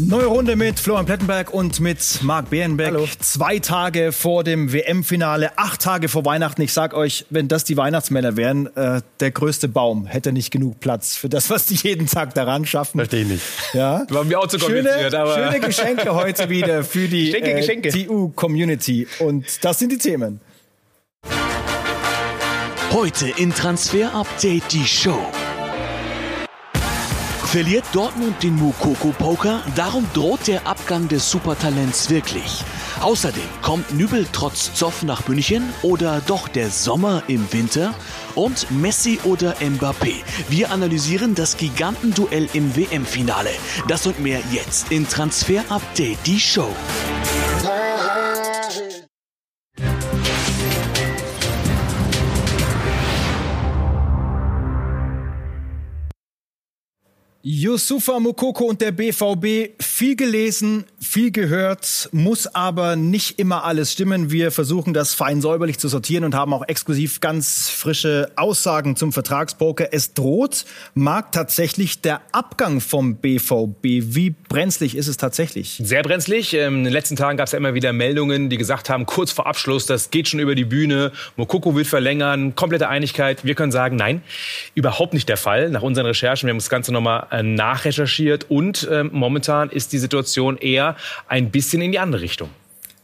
Neue Runde mit Florian Plettenberg und mit Marc Bärenbeck. Hallo. Zwei Tage vor dem WM-Finale, acht Tage vor Weihnachten. Ich sag euch, wenn das die Weihnachtsmänner wären, äh, der größte Baum hätte nicht genug Platz für das, was die jeden Tag daran schaffen. Verstehe ich nicht. Ja? War mir auch zu Schöne, kompliziert, aber- schöne Geschenke heute wieder für die Geschenke, Geschenke. Äh, TU-Community. Und das sind die Themen. Heute in Transfer Update die Show. Verliert Dortmund den Mukoko Poker? Darum droht der Abgang des Supertalents wirklich. Außerdem kommt Nübel trotz Zoff nach München oder doch der Sommer im Winter? Und Messi oder Mbappé? Wir analysieren das Gigantenduell im WM-Finale. Das und mehr jetzt in Transfer Update die Show. Yusufa Mukoko und der BVB, viel gelesen, viel gehört, muss aber nicht immer alles stimmen. Wir versuchen das fein säuberlich zu sortieren und haben auch exklusiv ganz frische Aussagen zum Vertragspoker. Es droht, mag tatsächlich der Abgang vom BVB. Wie brenzlig ist es tatsächlich? Sehr brenzlig. Ähm, In den letzten Tagen gab es ja immer wieder Meldungen, die gesagt haben, kurz vor Abschluss, das geht schon über die Bühne. Mokoko will verlängern, komplette Einigkeit. Wir können sagen, nein, überhaupt nicht der Fall. Nach unseren Recherchen, wir haben das Ganze nochmal nachrecherchiert und ähm, momentan ist die Situation eher ein bisschen in die andere Richtung.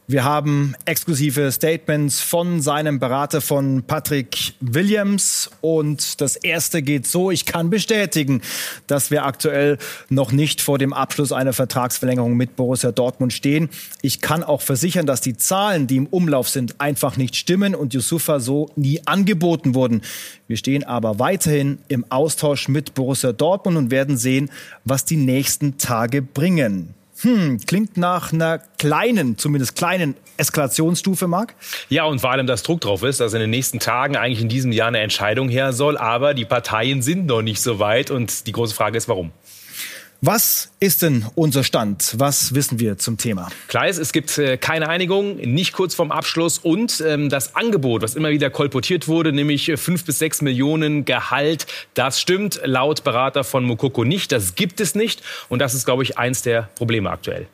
Wir haben exklusive Statements von seinem Berater von Patrick Williams und das erste geht so, ich kann bestätigen, dass wir aktuell noch nicht vor dem Abschluss einer Vertragsverlängerung mit Borussia Dortmund stehen. Ich kann auch versichern, dass die Zahlen, die im Umlauf sind, einfach nicht stimmen und Yusufa so nie angeboten wurden. Wir stehen aber weiterhin im Austausch mit Borussia Dortmund und werden sehen, was die nächsten Tage bringen. Hm, klingt nach einer kleinen, zumindest kleinen Eskalationsstufe, Marc. Ja, und vor allem, dass Druck drauf ist, dass in den nächsten Tagen eigentlich in diesem Jahr eine Entscheidung her soll. Aber die Parteien sind noch nicht so weit. Und die große Frage ist, warum? Was ist denn unser Stand? Was wissen wir zum Thema? Klar ist, es gibt äh, keine Einigung, nicht kurz vorm Abschluss und ähm, das Angebot, was immer wieder kolportiert wurde, nämlich äh, fünf bis sechs Millionen Gehalt, das stimmt laut Berater von Mokoko nicht. Das gibt es nicht und das ist, glaube ich, eins der Probleme aktuell.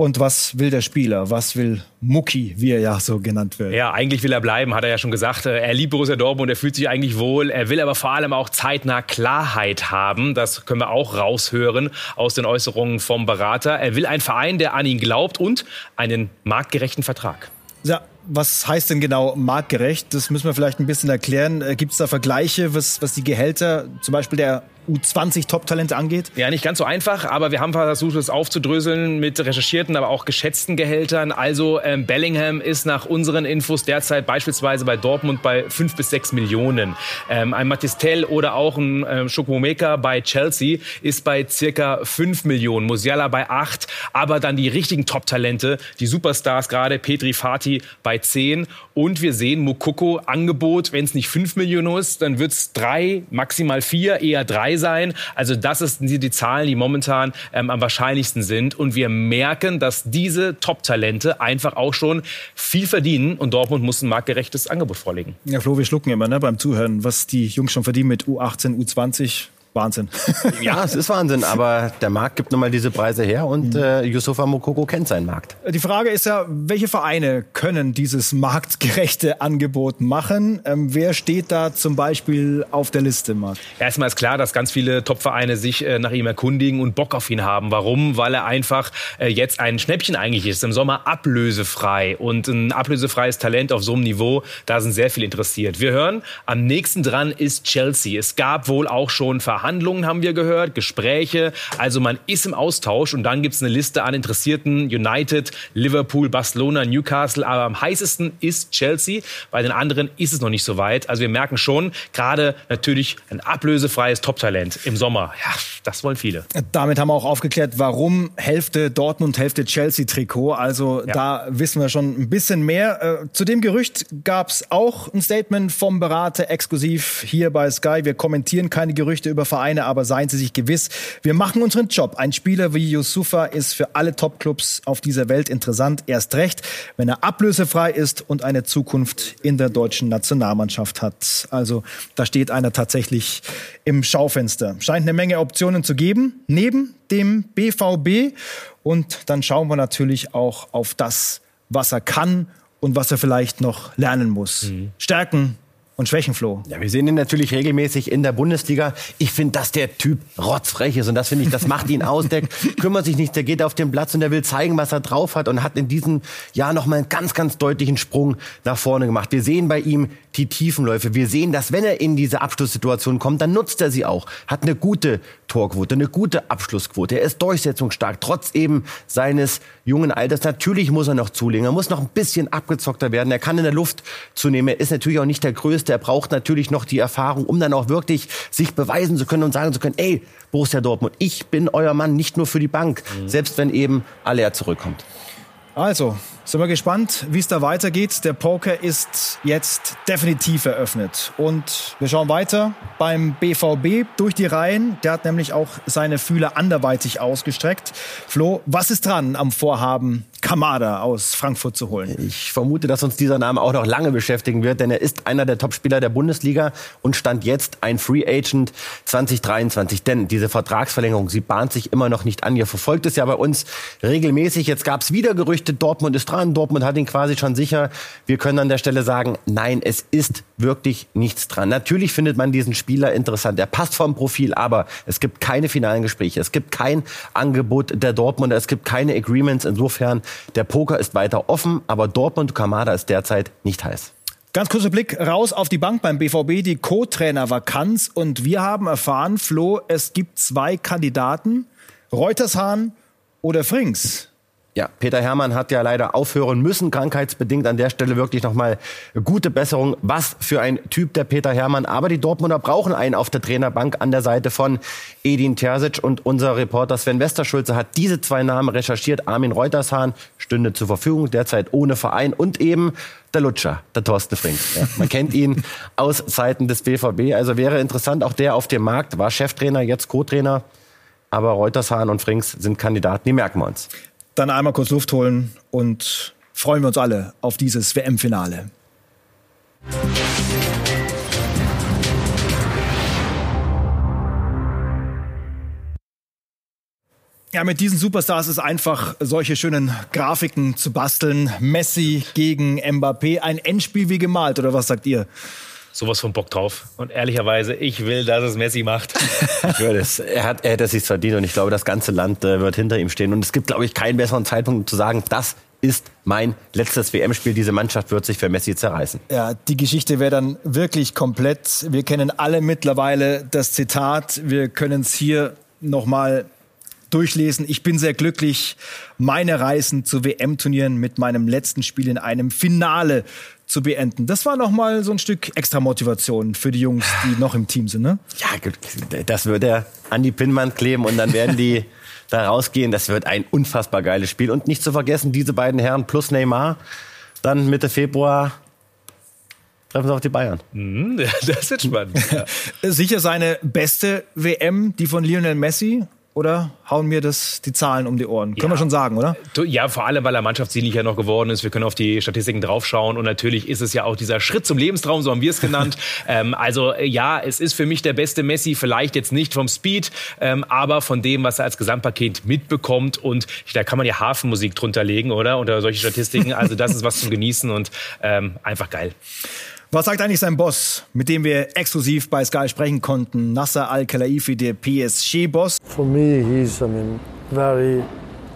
Und was will der Spieler? Was will Mucki, wie er ja so genannt wird? Ja, eigentlich will er bleiben, hat er ja schon gesagt. Äh, Er liebt Borussia Dortmund, er fühlt sich eigentlich wohl. Er will aber vor allem auch zeitnah Klarheit haben. Das können wir auch raushören aus den Äußerungen vom Berater. Er will einen Verein, der an ihn glaubt und einen marktgerechten Vertrag. Ja, was heißt denn genau marktgerecht? Das müssen wir vielleicht ein bisschen erklären. Gibt es da Vergleiche, was, was die Gehälter zum Beispiel der U20 Top-Talente angeht? Ja, nicht ganz so einfach, aber wir haben versucht, es aufzudröseln mit recherchierten, aber auch geschätzten Gehältern. Also ähm, Bellingham ist nach unseren Infos derzeit beispielsweise bei Dortmund bei fünf bis sechs Millionen. Ähm, ein Matistel oder auch ein ähm, Choupo-Moting bei Chelsea ist bei circa fünf Millionen. Musiala bei acht, aber dann die richtigen Top-Talente, die Superstars gerade, Petri Fati bei zehn. Und wir sehen Mukoko Angebot, wenn es nicht fünf Millionen ist, dann wird es drei, maximal vier, eher drei sein. Also das ist die, die Zahlen, die momentan ähm, am wahrscheinlichsten sind. Und wir merken, dass diese Top-Talente einfach auch schon viel verdienen und Dortmund muss ein marktgerechtes Angebot vorlegen. Ja, Flo, wir schlucken immer ne, beim Zuhören, was die Jungs schon verdienen mit U18, U20. Wahnsinn. Ja, es ist Wahnsinn, aber der Markt gibt nun mal diese Preise her und äh, Yusufa Mokoko kennt seinen Markt. Die Frage ist ja, welche Vereine können dieses marktgerechte Angebot machen? Ähm, wer steht da zum Beispiel auf der Liste, Marc? Erstmal ist klar, dass ganz viele Top-Vereine sich äh, nach ihm erkundigen und Bock auf ihn haben. Warum? Weil er einfach äh, jetzt ein Schnäppchen eigentlich ist. Im Sommer ablösefrei. Und ein ablösefreies Talent auf so einem Niveau, da sind sehr viele interessiert. Wir hören, am nächsten dran ist Chelsea. Es gab wohl auch schon Verhandlungen, haben wir gehört, Gespräche. Also man ist im Austausch und dann gibt es eine Liste an Interessierten. United, Liverpool, Barcelona, Newcastle. Aber am heißesten ist Chelsea. Bei den anderen ist es noch nicht so weit. Also wir merken schon, gerade natürlich ein ablösefreies Top-Talent im Sommer. Ja, das wollen viele. Damit haben wir auch aufgeklärt, warum Hälfte Dortmund, Hälfte Chelsea-Trikot. Also Ja. da wissen wir schon ein bisschen mehr. Äh, zu dem Gerücht gab es auch ein Statement vom Berater exklusiv hier bei Sky. Wir kommentieren keine Gerüchte über Vereine, aber seien Sie sich gewiss, wir machen unseren Job. Ein Spieler wie Yusufa ist für alle Topclubs auf dieser Welt interessant. Erst recht, wenn er ablösefrei ist und eine Zukunft in der deutschen Nationalmannschaft hat. Also da steht einer tatsächlich im Schaufenster. Scheint eine Menge Optionen zu geben, neben dem BVB. Und dann schauen wir natürlich auch auf das, was er kann und was er vielleicht noch lernen muss. Mhm. Stärken, und Schwächen, Flo. Ja, wir sehen ihn natürlich regelmäßig in der Bundesliga. Ich finde, dass der Typ rotzfrech ist und das finde ich, das macht ihn aus. Der kümmert sich nicht, der geht auf den Platz und der will zeigen, was er drauf hat und hat in diesem Jahr nochmal einen ganz, ganz deutlichen Sprung nach vorne gemacht. Wir sehen bei ihm die Tiefenläufe. Wir sehen, dass wenn er in diese Abschlusssituation kommt, dann nutzt er sie auch. Hat eine gute Torquote, eine gute Abschlussquote. Er ist durchsetzungsstark, trotz eben seines jungen Alters. Natürlich muss er noch zulegen. Er muss noch ein bisschen abgezockter werden. Er kann in der Luft zunehmen. Er ist natürlich auch nicht der Größte. Er braucht natürlich noch die Erfahrung, um dann auch wirklich sich beweisen zu können und sagen zu können, ey, Borussia Dortmund, ich bin euer Mann, nicht nur für die Bank. Mhm. Selbst wenn eben Aller zurückkommt. Also, sind wir gespannt, wie es da weitergeht. Der Poker ist jetzt definitiv eröffnet. Und wir schauen weiter beim BVB durch die Reihen. Der hat nämlich auch seine Fühler anderweitig ausgestreckt. Flo, was ist dran am Vorhaben Kamada aus Frankfurt zu holen. Ich vermute, dass uns dieser Name auch noch lange beschäftigen wird, denn er ist einer der Topspieler der Bundesliga und stand jetzt ein Free Agent 2023. Denn diese Vertragsverlängerung, sie bahnt sich immer noch nicht an. Ihr verfolgt es ja bei uns regelmäßig. Jetzt gab es wieder Gerüchte, Dortmund ist dran, Dortmund hat ihn quasi schon sicher. Wir können an der Stelle sagen, nein, es ist wirklich nichts dran. Natürlich findet man diesen Spieler interessant. Er passt vom Profil, aber es gibt keine finalen Gespräche. Es gibt kein Angebot der Dortmunder. Es gibt keine Agreements. Insofern der Poker ist weiter offen, aber Dortmund Kamada ist derzeit nicht heiß. Ganz kurzer Blick raus auf die Bank beim BVB, die Co-Trainer-Vakanz. Und wir haben erfahren, Flo, es gibt zwei Kandidaten, Reutershahn oder Frings. Ja, Peter Hermann hat ja leider aufhören müssen, krankheitsbedingt. An der Stelle wirklich nochmal gute Besserung. Was für ein Typ der Peter Hermann. Aber die Dortmunder brauchen einen auf der Trainerbank an der Seite von Edin Terzic. Und unser Reporter Sven Westerschulze hat diese zwei Namen recherchiert. Armin Reutershahn stünde zur Verfügung, derzeit ohne Verein. Und eben der Lutscher, der Thorsten Frink. Ja, man kennt ihn aus Zeiten des BVB. Also wäre interessant, auch der auf dem Markt, war Cheftrainer, jetzt Co-Trainer. Aber Reutershahn und Frings sind Kandidaten, die merken wir uns dann einmal kurz Luft holen und freuen wir uns alle auf dieses WM-Finale. Ja, mit diesen Superstars ist einfach solche schönen Grafiken zu basteln. Messi gegen Mbappé, ein Endspiel wie gemalt, oder was sagt ihr? Sowas von Bock drauf. Und ehrlicherweise, ich will, dass es Messi macht. ich würde es. Er hat, er hat es sich verdient und ich glaube, das ganze Land äh, wird hinter ihm stehen. Und es gibt, glaube ich, keinen besseren Zeitpunkt, um zu sagen, das ist mein letztes WM-Spiel. Diese Mannschaft wird sich für Messi zerreißen. Ja, die Geschichte wäre dann wirklich komplett. Wir kennen alle mittlerweile das Zitat. Wir können es hier nochmal durchlesen. Ich bin sehr glücklich, meine Reisen zu WM-Turnieren mit meinem letzten Spiel in einem Finale zu beenden. Das war noch mal so ein Stück extra Motivation für die Jungs, die noch im Team sind, ne? Ja, das wird er an die Pinnwand kleben und dann werden die da rausgehen. Das wird ein unfassbar geiles Spiel. Und nicht zu vergessen, diese beiden Herren plus Neymar, dann Mitte Februar treffen sie auf die Bayern. Mhm, das ist spannend. Ja. Sicher seine beste WM, die von Lionel Messi oder hauen mir das die Zahlen um die Ohren? Können ja. wir schon sagen, oder? Ja, vor allem, weil er mannschaftsdienlicher noch geworden ist. Wir können auf die Statistiken draufschauen und natürlich ist es ja auch dieser Schritt zum Lebenstraum, so haben wir es genannt. ähm, also äh, ja, es ist für mich der beste Messi, vielleicht jetzt nicht vom Speed, ähm, aber von dem, was er als Gesamtpaket mitbekommt und da kann man ja Hafenmusik drunter legen, oder? Unter solche Statistiken. Also das ist was zum Genießen und ähm, einfach geil. Was sagt eigentlich sein Boss, mit dem wir exklusiv bei Sky sprechen konnten? Nasser Al-Khelaifi, der PSG-Boss. For me, he's, I mean, very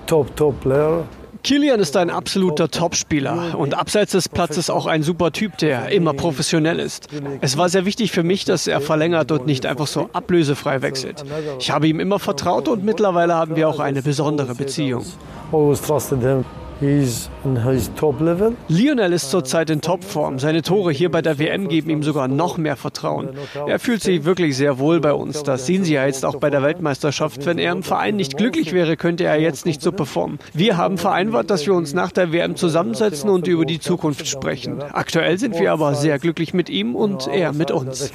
top, top player. Kilian ist ein absoluter Topspieler und abseits des Platzes auch ein super Typ, der immer professionell ist. Es war sehr wichtig für mich, dass er verlängert und nicht einfach so ablösefrei wechselt. Ich habe ihm immer vertraut und mittlerweile haben wir auch eine besondere Beziehung. Always trusted him. Lionel ist zurzeit in Topform. Seine Tore hier bei der WM geben ihm sogar noch mehr Vertrauen. Er fühlt sich wirklich sehr wohl bei uns. Das sehen Sie ja jetzt auch bei der Weltmeisterschaft. Wenn er im Verein nicht glücklich wäre, könnte er jetzt nicht so performen. Wir haben vereinbart, dass wir uns nach der WM zusammensetzen und über die Zukunft sprechen. Aktuell sind wir aber sehr glücklich mit ihm und er mit uns.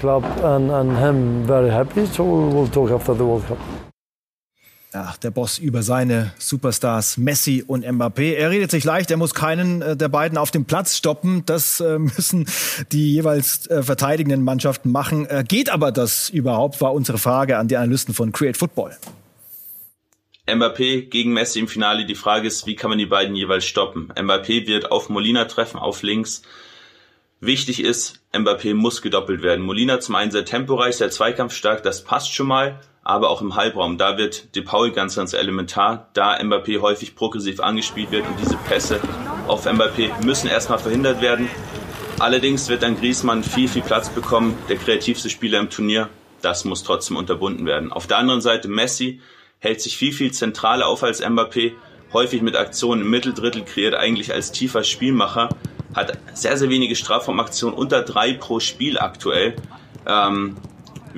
Ach, der Boss über seine Superstars Messi und Mbappé. Er redet sich leicht, er muss keinen äh, der beiden auf dem Platz stoppen. Das äh, müssen die jeweils äh, verteidigenden Mannschaften machen. Geht aber das überhaupt, war unsere Frage an die Analysten von Create Football. Mbappé gegen Messi im Finale. Die Frage ist, wie kann man die beiden jeweils stoppen? Mbappé wird auf Molina treffen, auf links. Wichtig ist, Mbappé muss gedoppelt werden. Molina zum einen sehr temporeich, sehr zweikampfstark, das passt schon mal, aber auch im Halbraum, da wird De Paul ganz, ganz elementar, da Mbappé häufig progressiv angespielt wird und diese Pässe auf Mbappé müssen erstmal verhindert werden. Allerdings wird dann Griezmann viel, viel Platz bekommen, der kreativste Spieler im Turnier. Das muss trotzdem unterbunden werden. Auf der anderen Seite Messi hält sich viel, viel zentraler auf als Mbappé, häufig mit Aktionen im Mitteldrittel, kreiert eigentlich als tiefer Spielmacher hat sehr, sehr wenige Strafraumaktionen, unter drei pro Spiel aktuell. Ähm,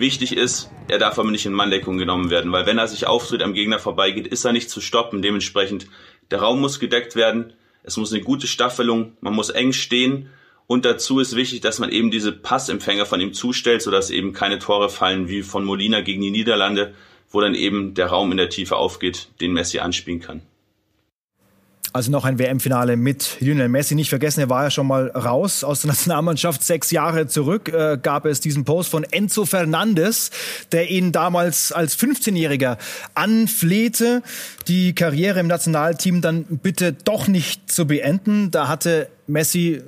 wichtig ist, er darf aber nicht in Manndeckung genommen werden, weil wenn er sich auftritt, am Gegner vorbeigeht, ist er nicht zu stoppen. Dementsprechend, der Raum muss gedeckt werden, es muss eine gute Staffelung, man muss eng stehen und dazu ist wichtig, dass man eben diese Passempfänger von ihm zustellt, sodass eben keine Tore fallen wie von Molina gegen die Niederlande, wo dann eben der Raum in der Tiefe aufgeht, den Messi anspielen kann. Also noch ein WM-Finale mit Lionel Messi. Nicht vergessen, er war ja schon mal raus aus der Nationalmannschaft. Sechs Jahre zurück äh, gab es diesen Post von Enzo Fernandes, der ihn damals als 15-Jähriger anflehte, die Karriere im Nationalteam dann bitte doch nicht zu beenden. Da hatte Messi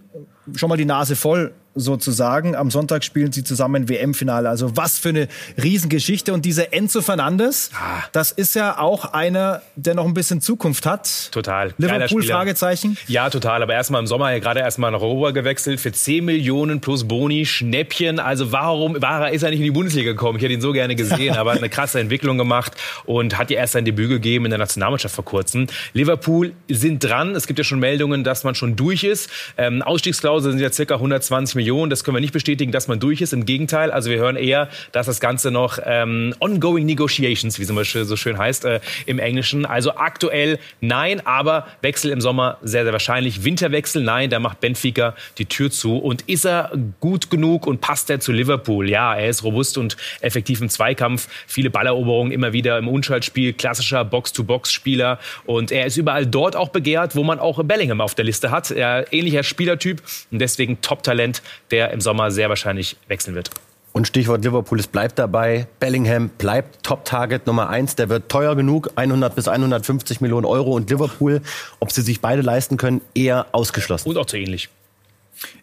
schon mal die Nase voll sozusagen. Am Sonntag spielen sie zusammen WM-Finale. Also was für eine Riesengeschichte. Und dieser Enzo Fernandes, ah. das ist ja auch einer, der noch ein bisschen Zukunft hat. Total. Liverpool, Fragezeichen? Ja, total. Aber erstmal im Sommer ja gerade erstmal nach Europa gewechselt für 10 Millionen plus Boni, Schnäppchen. Also warum war ist er nicht in die Bundesliga gekommen? Ich hätte ihn so gerne gesehen, aber eine krasse Entwicklung gemacht und hat ja erst sein Debüt gegeben in der Nationalmannschaft vor kurzem. Liverpool sind dran. Es gibt ja schon Meldungen, dass man schon durch ist. Ähm, Ausstiegsklausel sind ja circa 120 Millionen. Millionen. Das können wir nicht bestätigen, dass man durch ist. Im Gegenteil, also wir hören eher, dass das Ganze noch ähm, ongoing negotiations, wie es so schön heißt äh, im Englischen. Also aktuell nein, aber Wechsel im Sommer sehr, sehr wahrscheinlich. Winterwechsel nein, da macht Benfica die Tür zu. Und ist er gut genug und passt er zu Liverpool? Ja, er ist robust und effektiv im Zweikampf. Viele Balleroberungen immer wieder im Unschaltspiel, klassischer Box-to-Box-Spieler. Und er ist überall dort auch begehrt, wo man auch Bellingham auf der Liste hat. Er ähnlicher Spielertyp und deswegen Top-Talent der im Sommer sehr wahrscheinlich wechseln wird. Und Stichwort Liverpool, es bleibt dabei. Bellingham bleibt Top-Target Nummer eins. Der wird teuer genug, 100 bis 150 Millionen Euro. Und Liverpool, ob sie sich beide leisten können, eher ausgeschlossen. Und auch zu ähnlich.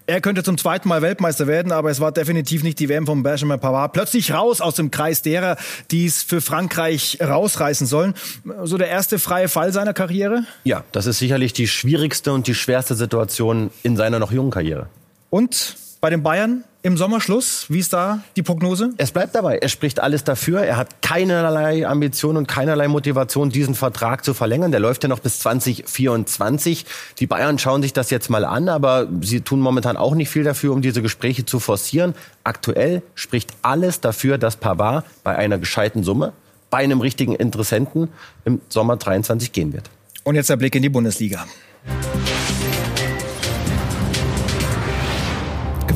Er könnte zum zweiten Mal Weltmeister werden, aber es war definitiv nicht die WM von Benjamin Pavard. Plötzlich raus aus dem Kreis derer, die es für Frankreich rausreißen sollen. So der erste freie Fall seiner Karriere? Ja, das ist sicherlich die schwierigste und die schwerste Situation in seiner noch jungen Karriere. Und bei den Bayern im Sommerschluss? Wie ist da die Prognose? Es bleibt dabei. Er spricht alles dafür. Er hat keinerlei Ambition und keinerlei Motivation, diesen Vertrag zu verlängern. Der läuft ja noch bis 2024. Die Bayern schauen sich das jetzt mal an, aber sie tun momentan auch nicht viel dafür, um diese Gespräche zu forcieren. Aktuell spricht alles dafür, dass Pavard bei einer gescheiten Summe, bei einem richtigen Interessenten im Sommer 23 gehen wird. Und jetzt der Blick in die Bundesliga.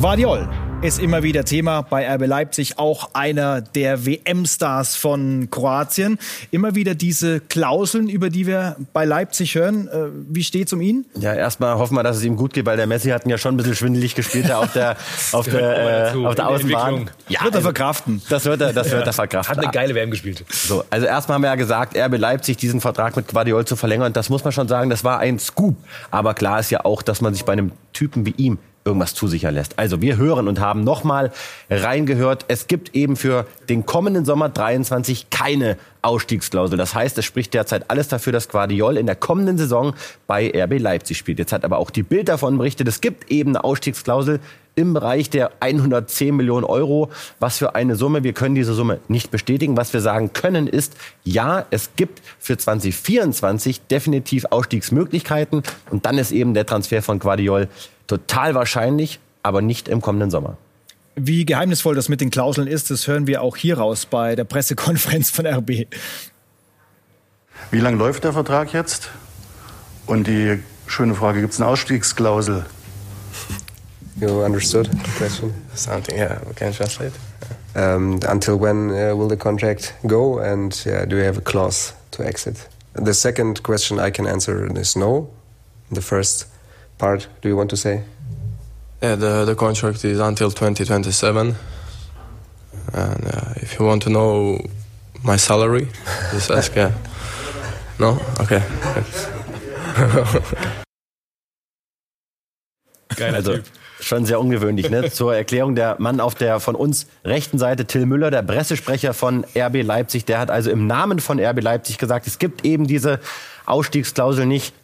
Guardiol ist immer wieder Thema bei RB Leipzig, auch einer der WM-Stars von Kroatien. Immer wieder diese Klauseln, über die wir bei Leipzig hören. Äh, wie steht's um ihn? Ja, erstmal hoffen wir, dass es ihm gut geht, weil der Messi hat ihn ja schon ein bisschen schwindelig gespielt auf der, auf der, äh, auf der Außenbahn. Ja, wird er also, verkraften. Das wird er, das wird er verkraften. Hat eine geile WM gespielt. So, also erstmal haben wir ja gesagt, RB Leipzig diesen Vertrag mit Guardiol zu verlängern. Das muss man schon sagen, das war ein Scoop. Aber klar ist ja auch, dass man sich bei einem Typen wie ihm irgendwas zusichern lässt. Also wir hören und haben nochmal reingehört. Es gibt eben für den kommenden Sommer 23 keine Ausstiegsklausel. Das heißt, es spricht derzeit alles dafür, dass Guardiol in der kommenden Saison bei RB Leipzig spielt. Jetzt hat aber auch die Bild davon berichtet, es gibt eben eine Ausstiegsklausel im Bereich der 110 Millionen Euro. Was für eine Summe? Wir können diese Summe nicht bestätigen. Was wir sagen können ist, ja, es gibt für 2024 definitiv Ausstiegsmöglichkeiten. Und dann ist eben der Transfer von Guardiol total wahrscheinlich, aber nicht im kommenden Sommer. Wie geheimnisvoll das mit den Klauseln ist, das hören wir auch hier raus bei der Pressekonferenz von RB. Wie lange läuft der Vertrag jetzt? Und die schöne Frage, gibt es eine Ausstiegsklausel? You understood the question? Something, yeah, we can translate. Um, until when uh, will the contract go and yeah, do you have a clause to exit? The second question I can answer is no. The first part do you want to say? Yeah, the, the contract is until 2027. And uh, if you want to know my salary, just ask. Yeah. No? Okay. Geiler also, Typ. Schon sehr ungewöhnlich. Ne? Zur Erklärung, der Mann auf der von uns rechten Seite, Till Müller, der Pressesprecher von RB Leipzig, der hat also im Namen von RB Leipzig gesagt, es gibt eben diese Ausstiegsklausel nicht.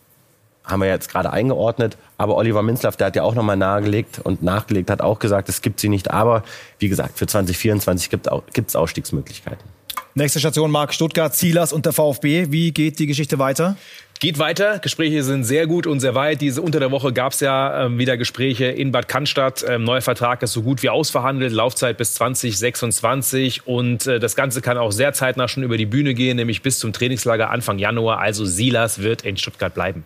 Haben wir jetzt gerade eingeordnet. Aber Oliver Minzlaff, der hat ja auch nochmal nahegelegt und nachgelegt, hat auch gesagt, es gibt sie nicht. Aber wie gesagt, für 2024 gibt es Ausstiegsmöglichkeiten. Nächste Station Mark Stuttgart, Zielers und der VfB. Wie geht die Geschichte weiter? Geht weiter. Gespräche sind sehr gut und sehr weit. Diese unter der Woche gab es ja ähm, wieder Gespräche in Bad Cannstatt. Ähm, neuer Vertrag ist so gut wie ausverhandelt. Laufzeit bis 2026 und äh, das Ganze kann auch sehr zeitnah schon über die Bühne gehen, nämlich bis zum Trainingslager Anfang Januar. Also Silas wird in Stuttgart bleiben.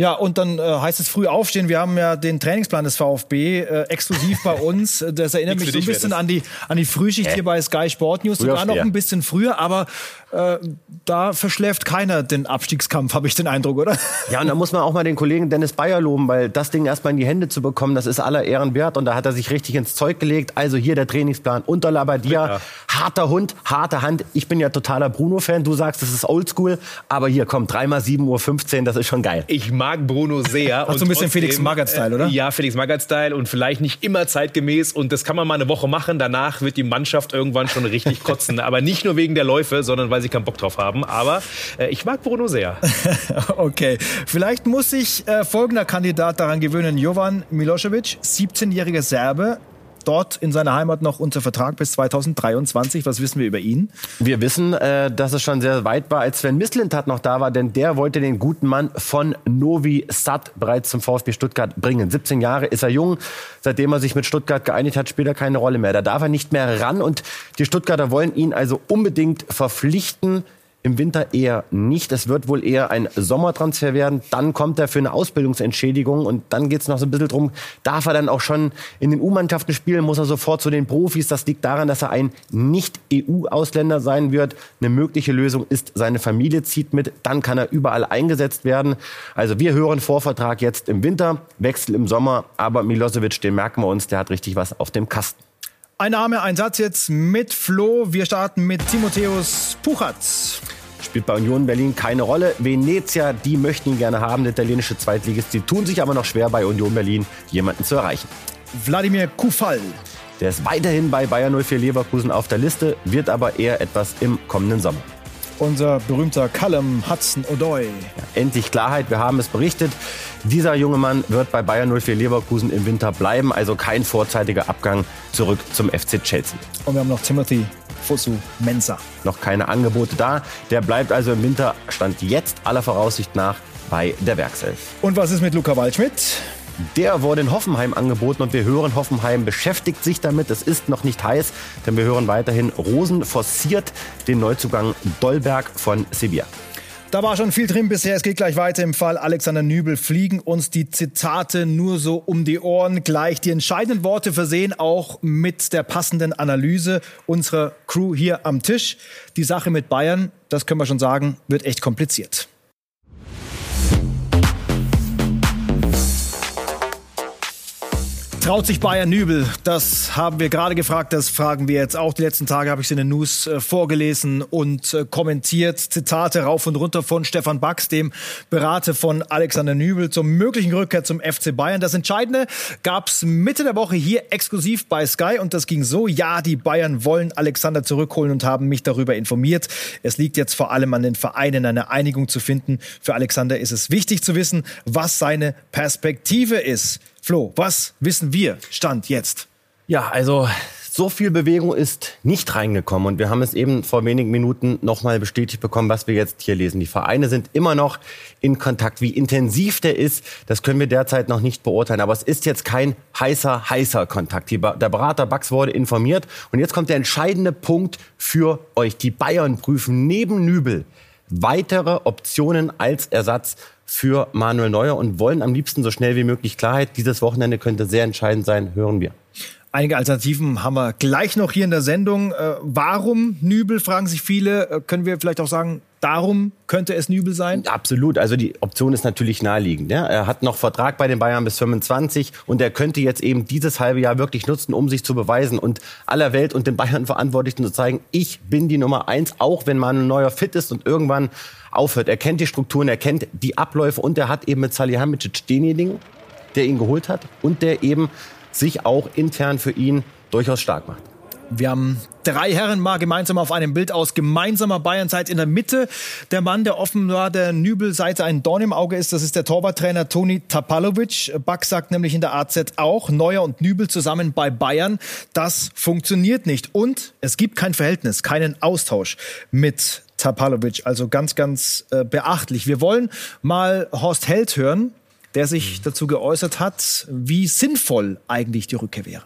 Ja, und dann äh, heißt es früh aufstehen. Wir haben ja den Trainingsplan des VfB äh, exklusiv bei uns. Das erinnert mich so ein bisschen an die, an die Frühschicht äh? hier bei Sky Sport News. Sogar noch ein bisschen früher, aber äh, da verschläft keiner den Abstiegskampf, habe ich den Eindruck, oder? Ja, und da muss man auch mal den Kollegen Dennis Bayer loben, weil das Ding erstmal in die Hände zu bekommen, das ist aller Ehren wert. Und da hat er sich richtig ins Zeug gelegt. Also hier der Trainingsplan unter Labadia. Ja. Harter Hund, harte Hand. Ich bin ja totaler Bruno-Fan. Du sagst, das ist oldschool. Aber hier, komm, dreimal 7.15 Uhr, das ist schon geil. Ich mag Bruno sehr. Hast so ein bisschen Felix Magath-Style, oder? Äh, ja, Felix Magath-Style und vielleicht nicht immer zeitgemäß. Und das kann man mal eine Woche machen. Danach wird die Mannschaft irgendwann schon richtig kotzen. Aber nicht nur wegen der Läufe, sondern weil sie keinen Bock drauf haben. Aber äh, ich mag Bruno sehr. okay. Vielleicht muss sich äh, folgender Kandidat daran gewöhnen. Jovan Milosevic, 17-jähriger Serbe, dort in seiner Heimat noch unter Vertrag bis 2023. Was wissen wir über ihn? Wir wissen, äh, dass es schon sehr weit war, als Sven Mislintat noch da war, denn der wollte den guten Mann von Novi Sad bereits zum VfB Stuttgart bringen. 17 Jahre ist er jung. Seitdem er sich mit Stuttgart geeinigt hat, spielt er keine Rolle mehr. Da darf er nicht mehr ran und die Stuttgarter wollen ihn also unbedingt verpflichten. Im Winter eher nicht. Es wird wohl eher ein Sommertransfer werden. Dann kommt er für eine Ausbildungsentschädigung und dann geht es noch so ein bisschen drum, darf er dann auch schon in den U-Mannschaften spielen, muss er sofort zu den Profis. Das liegt daran, dass er ein Nicht-EU-Ausländer sein wird. Eine mögliche Lösung ist, seine Familie zieht mit, dann kann er überall eingesetzt werden. Also wir hören Vorvertrag jetzt im Winter, Wechsel im Sommer, aber Milosevic, den merken wir uns, der hat richtig was auf dem Kasten. Ein Name, ein Satz jetzt mit Flo. Wir starten mit Timotheus Puchatz. Spielt bei Union Berlin keine Rolle. Venezia, die möchten ihn gerne haben, der italienische Zweitligist. Die tun sich aber noch schwer bei Union Berlin, jemanden zu erreichen. Wladimir Kufal. Der ist weiterhin bei Bayern 04 Leverkusen auf der Liste, wird aber eher etwas im kommenden Sommer unser berühmter Callum Hudson-Odoi. Ja, endlich Klarheit, wir haben es berichtet. Dieser junge Mann wird bei Bayern 04 Leverkusen im Winter bleiben, also kein vorzeitiger Abgang zurück zum FC Chelsea. Und wir haben noch Timothy Fosu Mensa. Noch keine Angebote da. Der bleibt also im Winter, stand jetzt aller Voraussicht nach, bei der Werkself. Und was ist mit Luca Waldschmidt? Der wurde in Hoffenheim angeboten und wir hören, Hoffenheim beschäftigt sich damit. Es ist noch nicht heiß, denn wir hören weiterhin, Rosen forciert den Neuzugang Dolberg von Sevilla. Da war schon viel drin bisher. Es geht gleich weiter im Fall Alexander Nübel. Fliegen uns die Zitate nur so um die Ohren. Gleich die entscheidenden Worte versehen, auch mit der passenden Analyse unserer Crew hier am Tisch. Die Sache mit Bayern, das können wir schon sagen, wird echt kompliziert. Traut sich Bayern Nübel? Das haben wir gerade gefragt, das fragen wir jetzt auch. Die letzten Tage habe ich es in den News äh, vorgelesen und äh, kommentiert. Zitate rauf und runter von Stefan Bax, dem Berater von Alexander Nübel, zur möglichen Rückkehr zum FC Bayern. Das Entscheidende gab es Mitte der Woche hier exklusiv bei Sky und das ging so. Ja, die Bayern wollen Alexander zurückholen und haben mich darüber informiert. Es liegt jetzt vor allem an den Vereinen, eine Einigung zu finden. Für Alexander ist es wichtig zu wissen, was seine Perspektive ist. Flo, was wissen wir Stand jetzt? Ja, also so viel Bewegung ist nicht reingekommen und wir haben es eben vor wenigen Minuten nochmal bestätigt bekommen, was wir jetzt hier lesen. Die Vereine sind immer noch in Kontakt. Wie intensiv der ist, das können wir derzeit noch nicht beurteilen. Aber es ist jetzt kein heißer, heißer Kontakt. der Berater Bax wurde informiert und jetzt kommt der entscheidende Punkt für euch. Die Bayern prüfen neben Nübel weitere Optionen als Ersatz für Manuel Neuer und wollen am liebsten so schnell wie möglich Klarheit. Dieses Wochenende könnte sehr entscheidend sein, hören wir. Einige Alternativen haben wir gleich noch hier in der Sendung. Äh, warum Nübel, fragen sich viele. Äh, können wir vielleicht auch sagen, darum könnte es Nübel sein? Absolut. Also die Option ist natürlich naheliegend. Ja? Er hat noch Vertrag bei den Bayern bis 25 und er könnte jetzt eben dieses halbe Jahr wirklich nutzen, um sich zu beweisen und aller Welt und den Bayern Verantwortlichen zu zeigen, ich bin die Nummer eins, auch wenn man ein neuer fit ist und irgendwann aufhört. Er kennt die Strukturen, er kennt die Abläufe und er hat eben mit Salihamidzic denjenigen, der ihn geholt hat und der eben sich auch intern für ihn durchaus stark macht. Wir haben drei Herren mal gemeinsam auf einem Bild aus gemeinsamer Bayernzeit in der Mitte. Der Mann, der offenbar der Nübelseite ein Dorn im Auge ist, das ist der Torwarttrainer Toni Tapalovic. Back sagt nämlich in der AZ auch, Neuer und Nübel zusammen bei Bayern. Das funktioniert nicht. Und es gibt kein Verhältnis, keinen Austausch mit Tapalovic. Also ganz, ganz äh, beachtlich. Wir wollen mal Horst Held hören, der sich dazu geäußert hat, wie sinnvoll eigentlich die Rückkehr wäre.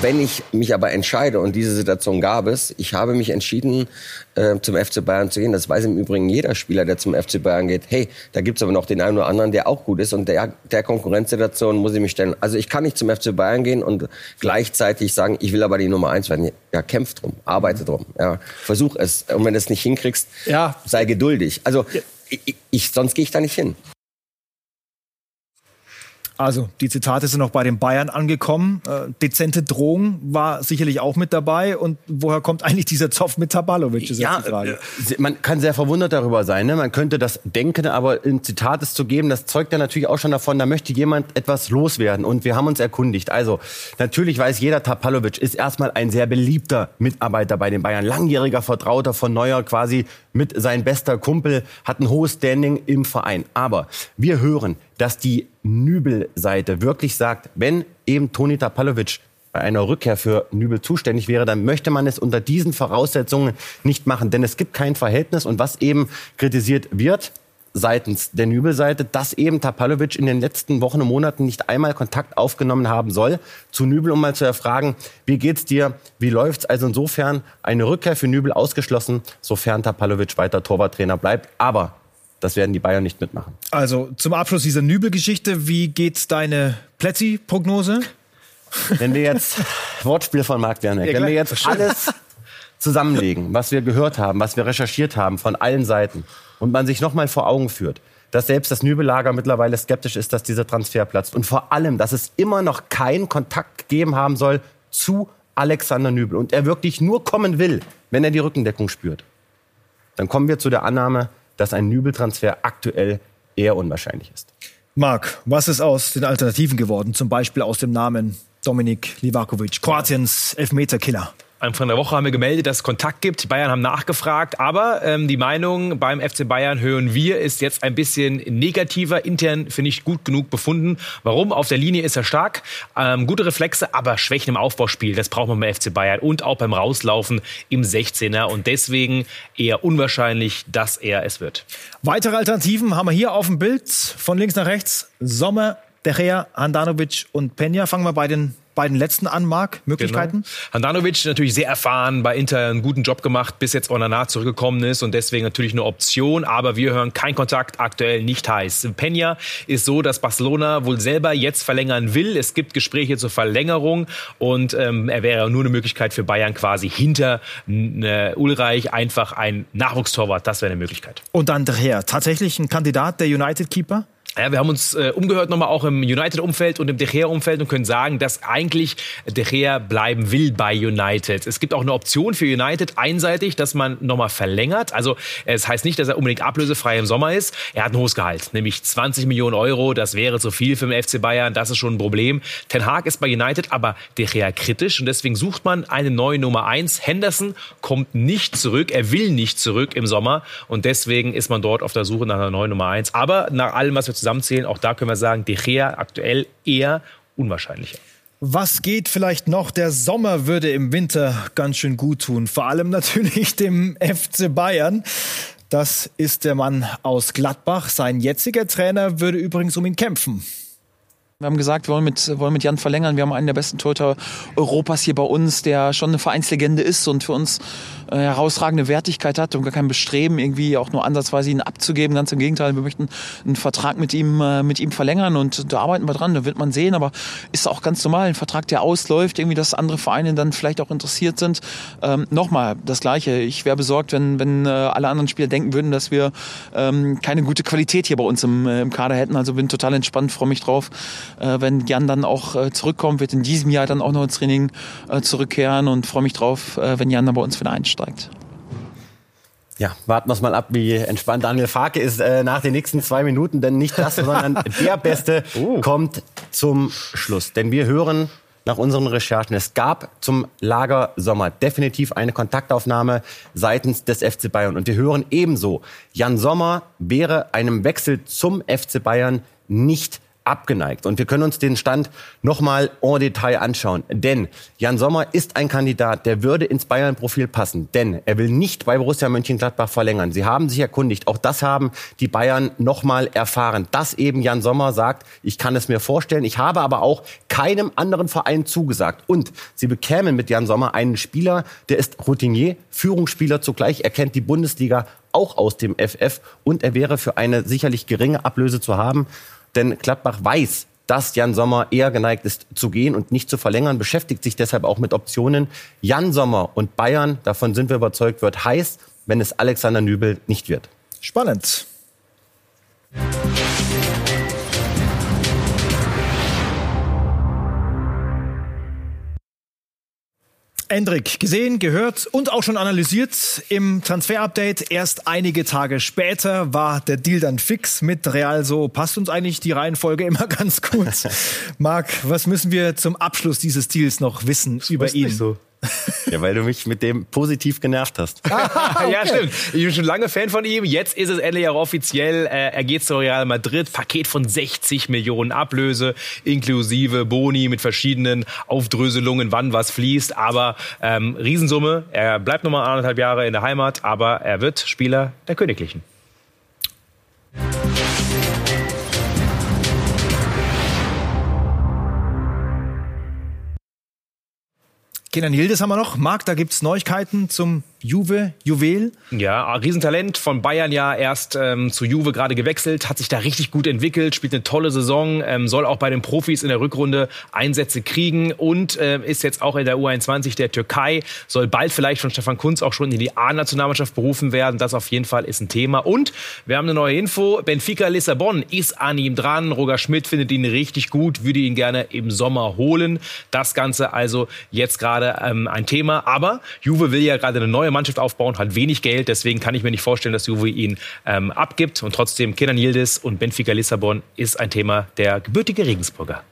Wenn ich mich aber entscheide, und diese Situation gab es, ich habe mich entschieden, äh, zum FC Bayern zu gehen. Das weiß im Übrigen jeder Spieler, der zum FC Bayern geht. Hey, da gibt's aber noch den einen oder anderen, der auch gut ist. Und der, der Konkurrenzsituation muss ich mich stellen. Also ich kann nicht zum FC Bayern gehen und gleichzeitig sagen, ich will aber die Nummer eins werden. Ja, kämpf drum, arbeite drum. Ja, versuch es. Und wenn du es nicht hinkriegst, ja. sei geduldig. Also ich, ich, sonst gehe ich da nicht hin. Also die Zitate sind auch bei den Bayern angekommen. Äh, dezente Drohung war sicherlich auch mit dabei. Und woher kommt eigentlich dieser Zoff mit Tabalovic? Ist ja, äh, man kann sehr verwundert darüber sein. Ne? Man könnte das denken, aber ein Zitat zu geben, das zeugt ja natürlich auch schon davon, da möchte jemand etwas loswerden. Und wir haben uns erkundigt. Also natürlich weiß jeder, Tapalovic ist erstmal ein sehr beliebter Mitarbeiter bei den Bayern. Langjähriger Vertrauter von Neuer quasi mit sein bester Kumpel, hat ein hohes Standing im Verein. Aber wir hören, dass die Nübel-Seite wirklich sagt, wenn eben Toni Tapalovic bei einer Rückkehr für Nübel zuständig wäre, dann möchte man es unter diesen Voraussetzungen nicht machen. Denn es gibt kein Verhältnis und was eben kritisiert wird, seitens der Nübel-Seite, dass eben Tapalovic in den letzten Wochen und Monaten nicht einmal Kontakt aufgenommen haben soll zu Nübel, um mal zu erfragen, wie geht's dir, wie läuft's? Also insofern eine Rückkehr für Nübel ausgeschlossen, sofern Tapalovic weiter Torwarttrainer bleibt. Aber das werden die Bayern nicht mitmachen. Also zum Abschluss dieser Nübel-Geschichte, wie geht deine Plätzi-Prognose? Wenn wir jetzt Wortspiel von Marc Werner, ja, wenn wir jetzt alles zusammenlegen, was wir gehört haben, was wir recherchiert haben von allen Seiten und man sich nochmal vor Augen führt, dass selbst das Nübellager mittlerweile skeptisch ist, dass dieser Transfer platzt und vor allem, dass es immer noch keinen Kontakt gegeben haben soll zu Alexander Nübel und er wirklich nur kommen will, wenn er die Rückendeckung spürt, dann kommen wir zu der Annahme, dass ein Nübeltransfer aktuell eher unwahrscheinlich ist. Marc, was ist aus den Alternativen geworden? Zum Beispiel aus dem Namen Dominik Livakovic, Kroatiens Elfmeterkiller. Anfang der Woche haben wir gemeldet, dass es Kontakt gibt. Die Bayern haben nachgefragt, aber ähm, die Meinung beim FC Bayern hören wir ist jetzt ein bisschen negativer. Intern finde ich gut genug befunden. Warum? Auf der Linie ist er stark, ähm, gute Reflexe, aber Schwächen im Aufbauspiel. Das braucht man beim FC Bayern und auch beim Rauslaufen im 16er und deswegen eher unwahrscheinlich, dass er es wird. Weitere Alternativen haben wir hier auf dem Bild von links nach rechts. Sommer, De Gea, Handanovic und Peña. Fangen wir bei den beiden letzten an, Marc? Möglichkeiten? Genau. Handanovic natürlich sehr erfahren, bei Inter einen guten Job gemacht, bis jetzt Onana zurückgekommen ist und deswegen natürlich eine Option, aber wir hören kein Kontakt, aktuell nicht heiß. Peña ist so, dass Barcelona wohl selber jetzt verlängern will. Es gibt Gespräche zur Verlängerung und ähm, er wäre nur eine Möglichkeit für Bayern quasi hinter äh, Ulreich einfach ein Nachwuchstorwart. Das wäre eine Möglichkeit. Und dann daher tatsächlich ein Kandidat der United-Keeper? Ja, wir haben uns äh, umgehört nochmal auch im United-Umfeld und im De Gea-Umfeld und können sagen, dass eigentlich De Gea bleiben will bei United. Es gibt auch eine Option für United einseitig, dass man nochmal verlängert. Also es heißt nicht, dass er unbedingt ablösefrei im Sommer ist. Er hat ein hohes Gehalt, nämlich 20 Millionen Euro. Das wäre zu viel für den FC Bayern. Das ist schon ein Problem. Ten Hag ist bei United aber De Gea kritisch und deswegen sucht man eine neue Nummer eins. Henderson kommt nicht zurück. Er will nicht zurück im Sommer und deswegen ist man dort auf der Suche nach einer neuen Nummer eins. Aber nach allem, was wir zusammen zusammenzählen, auch da können wir sagen, De Gea aktuell eher unwahrscheinlicher. Was geht vielleicht noch? Der Sommer würde im Winter ganz schön gut tun. Vor allem natürlich dem FC Bayern. Das ist der Mann aus Gladbach. Sein jetziger Trainer würde übrigens um ihn kämpfen. Wir haben gesagt, wir wollen mit, wollen mit Jan verlängern. Wir haben einen der besten Torhüter Europas hier bei uns, der schon eine Vereinslegende ist. Und für uns äh, herausragende Wertigkeit hat und gar kein Bestreben, irgendwie auch nur ansatzweise ihn abzugeben. Ganz im Gegenteil, wir möchten einen Vertrag mit ihm, äh, mit ihm verlängern und da arbeiten wir dran, da wird man sehen, aber ist auch ganz normal, ein Vertrag, der ausläuft, irgendwie, dass andere Vereine dann vielleicht auch interessiert sind. Ähm, Nochmal, das Gleiche. Ich wäre besorgt, wenn, wenn äh, alle anderen Spieler denken würden, dass wir ähm, keine gute Qualität hier bei uns im, äh, im Kader hätten. Also bin total entspannt, freue mich drauf, äh, wenn Jan dann auch äh, zurückkommt, wird in diesem Jahr dann auch noch ins Training äh, zurückkehren und freue mich drauf, äh, wenn Jan dann bei uns wieder einsteigt. Ja, warten wir mal ab, wie entspannt Daniel Farke ist äh, nach den nächsten zwei Minuten. Denn nicht das, sondern der Beste Oh. kommt zum Schluss. Denn wir hören nach unseren Recherchen, es gab zum Lager Sommer definitiv eine Kontaktaufnahme seitens des FC Bayern. Und wir hören ebenso, Jan Sommer wäre einem Wechsel zum FC Bayern nicht abgeneigt. Und wir können uns den Stand nochmal en Detail anschauen. Denn Jan Sommer ist ein Kandidat, der würde ins Bayern-Profil passen. Denn er will nicht bei Borussia Mönchengladbach verlängern. Sie haben sich erkundigt. Auch das haben die Bayern nochmal erfahren. Dass eben Jan Sommer sagt, ich kann es mir vorstellen. Ich habe aber auch keinem anderen Verein zugesagt. Und sie bekämen mit Jan Sommer einen Spieler, der ist Routinier, Führungsspieler zugleich. Er kennt die Bundesliga auch aus dem FF. Und er wäre für eine sicherlich geringe Ablöse zu haben. Denn Gladbach weiß, dass Jan Sommer eher geneigt ist zu gehen und nicht zu verlängern, beschäftigt sich deshalb auch mit Optionen. Jan Sommer und Bayern, davon sind wir überzeugt, wird heiß, wenn es Alexander Nübel nicht wird. Spannend. Endrik, gesehen, gehört und auch schon analysiert im Transfer-Update. Erst einige Tage später war der Deal dann fix mit Real. So passt uns eigentlich die Reihenfolge immer ganz gut. Marc, was müssen wir zum Abschluss dieses Deals noch wissen über ihn? Ja, weil du mich mit dem positiv genervt hast. Ja, stimmt. Ich bin schon lange Fan von ihm. Jetzt ist es endlich auch offiziell. Äh, er geht zu Real Madrid. Paket von 60 Millionen Ablöse, inklusive Boni mit verschiedenen Aufdröselungen, wann was fließt. Aber ähm, Riesensumme. Er bleibt nochmal anderthalb Jahre in der Heimat, aber er wird Spieler der Königlichen. Kenan Yildiz haben wir noch. Marc, da gibt's Neuigkeiten zum Juve, Juwel. Ja, Riesentalent von Bayern ja erst ähm, zu Juve gerade gewechselt, hat sich da richtig gut entwickelt, spielt eine tolle Saison, ähm, soll auch bei den Profis in der Rückrunde Einsätze kriegen und ähm, ist jetzt auch in der U21 der Türkei, soll bald vielleicht von Stefan Kunz auch schon in die A-Nationalmannschaft berufen werden. Das auf jeden Fall ist ein Thema. Und wir haben eine neue Info. Benfica Lissabon ist an ihm dran. Roger Schmidt findet ihn richtig gut, würde ihn gerne im Sommer holen. Das Ganze also jetzt gerade ähm, ein Thema. Aber Juve will ja gerade eine neue Mannschaft aufbauen, hat wenig Geld. Deswegen kann ich mir nicht vorstellen, dass Juve ihn ähm, abgibt. Und trotzdem, Kenan Yildiz und Benfica Lissabon ist ein Thema der gebürtige Regensburger.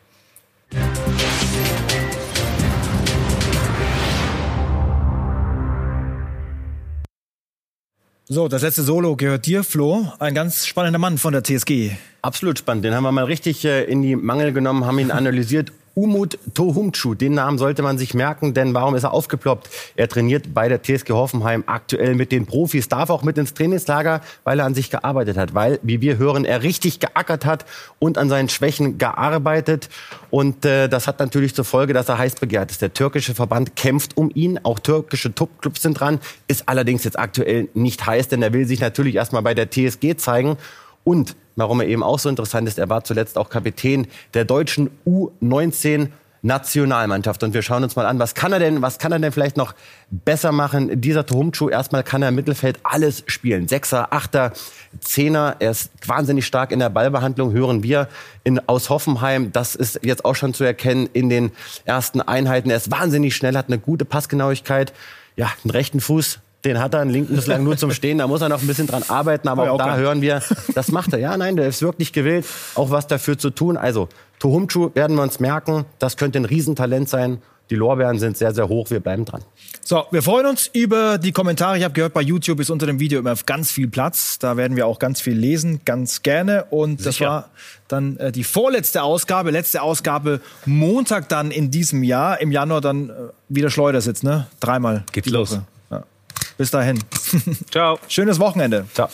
So, das letzte Solo gehört dir, Flo. Ein ganz spannender Mann von der TSG. Absolut spannend. Den haben wir mal richtig äh, in die Mangel genommen, haben ihn analysiert. Umut Tohumchu, den Namen sollte man sich merken, denn warum ist er aufgeploppt? Er trainiert bei der TSG Hoffenheim aktuell mit den Profis, darf auch mit ins Trainingslager, weil er an sich gearbeitet hat, weil, wie wir hören, er richtig geackert hat und an seinen Schwächen gearbeitet. Und äh, das hat natürlich zur Folge, dass er heiß begehrt ist. Der türkische Verband kämpft um ihn, auch türkische Top-Clubs sind dran, ist allerdings jetzt aktuell nicht heiß, denn er will sich natürlich erstmal bei der TSG zeigen. Und warum er eben auch so interessant ist, er war zuletzt auch Kapitän der deutschen U19 Nationalmannschaft. Und wir schauen uns mal an, was kann er denn, was kann er denn vielleicht noch besser machen? Dieser Tohumchu, erstmal kann er im Mittelfeld alles spielen. Sechser, Achter, Zehner. Er ist wahnsinnig stark in der Ballbehandlung, hören wir in, aus Hoffenheim. Das ist jetzt auch schon zu erkennen in den ersten Einheiten. Er ist wahnsinnig schnell, hat eine gute Passgenauigkeit. Ja, einen rechten Fuß, den hat er, einen linken bislang nur zum Stehen. Da muss er noch ein bisschen dran arbeiten. Aber Ja, auch auch da hören wir, das macht er. Ja, nein, der ist wirklich gewillt, auch was dafür zu tun. Also, Tohumchu werden wir uns merken. Das könnte ein Riesentalent sein. Die Lorbeeren sind sehr, sehr hoch. Wir bleiben dran. So, wir freuen uns über die Kommentare. Ich habe gehört, bei YouTube ist unter dem Video immer ganz viel Platz. Da werden wir auch ganz viel lesen, ganz gerne. Und das Sicher. war dann äh, die vorletzte Ausgabe, letzte Ausgabe Montag dann in diesem Jahr. Im Januar dann äh, wieder Schleudersitz, ne? Dreimal. Geht's los. Woche. Bis dahin. Ciao. Schönes Wochenende. Ciao.